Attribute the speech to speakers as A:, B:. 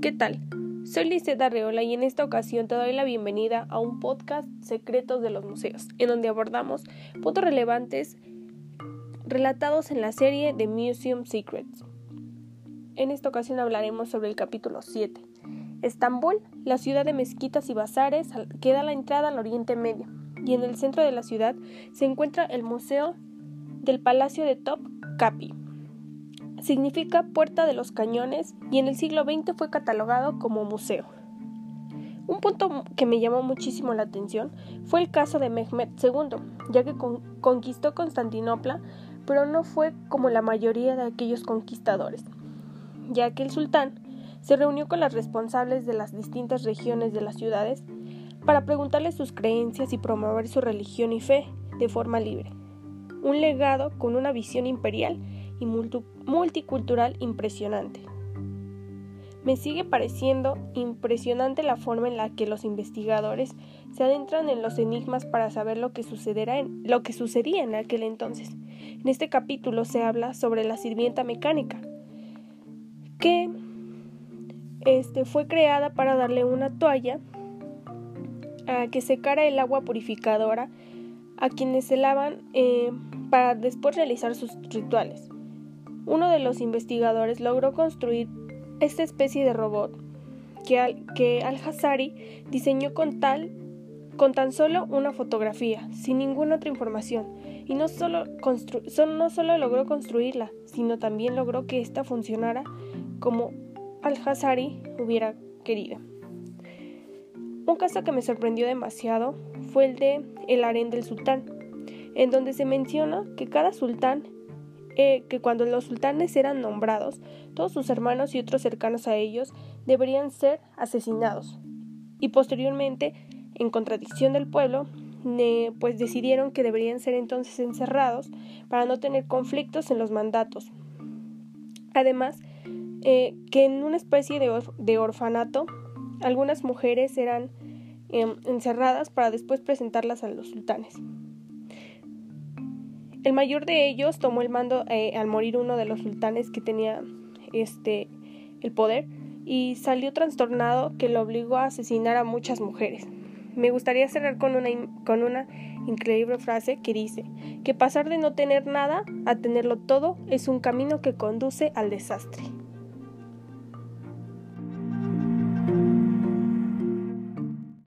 A: ¿qué tal? Soy Liseta Arreola y en esta ocasión te doy la bienvenida a un podcast Secretos de los Museos, en donde abordamos puntos relevantes relatados en la serie de Museum Secrets. En esta ocasión hablaremos sobre el capítulo 7. Estambul, la ciudad de mezquitas y bazares, queda a la entrada al Oriente Medio, y en el centro de la ciudad se encuentra el Museo del Palacio de Top Capi significa Puerta de los Cañones y en el siglo XX fue catalogado como museo. Un punto que me llamó muchísimo la atención fue el caso de Mehmed II, ya que conquistó Constantinopla, pero no fue como la mayoría de aquellos conquistadores, ya que el sultán se reunió con las responsables de las distintas regiones de las ciudades para preguntarles sus creencias y promover su religión y fe de forma libre. Un legado con una visión imperial y multicultural impresionante. Me sigue pareciendo impresionante la forma en la que los investigadores se adentran en los enigmas para saber lo que, sucederá en, lo que sucedía en aquel entonces. En este capítulo se habla sobre la sirvienta mecánica, que este, fue creada para darle una toalla a que secara el agua purificadora a quienes se lavan eh, para después realizar sus rituales. Uno de los investigadores logró construir esta especie de robot que, al, que Al-Hazari diseñó con, tal, con tan solo una fotografía, sin ninguna otra información, y no solo, no solo logró construirla, sino también logró que ésta funcionara como Al-Hazari hubiera querido. Un caso que me sorprendió demasiado fue el de El harén del sultán, en donde se menciona que cada sultán que cuando los sultanes eran nombrados, todos sus hermanos y otros cercanos a ellos deberían ser asesinados. Y posteriormente, en contradicción del pueblo, pues decidieron que deberían ser entonces encerrados para no tener conflictos en los mandatos. Además, eh, que en una especie de, orfanato, algunas mujeres eran em, encerradas para después presentarlas a los sultanes. El mayor de ellos tomó el mando eh, al morir uno de los sultanes que tenía este el poder y salió trastornado que lo obligó a asesinar a muchas mujeres. Me gustaría cerrar con una, con una increíble frase que dice que pasar de no tener nada a tenerlo todo es un camino que conduce al desastre.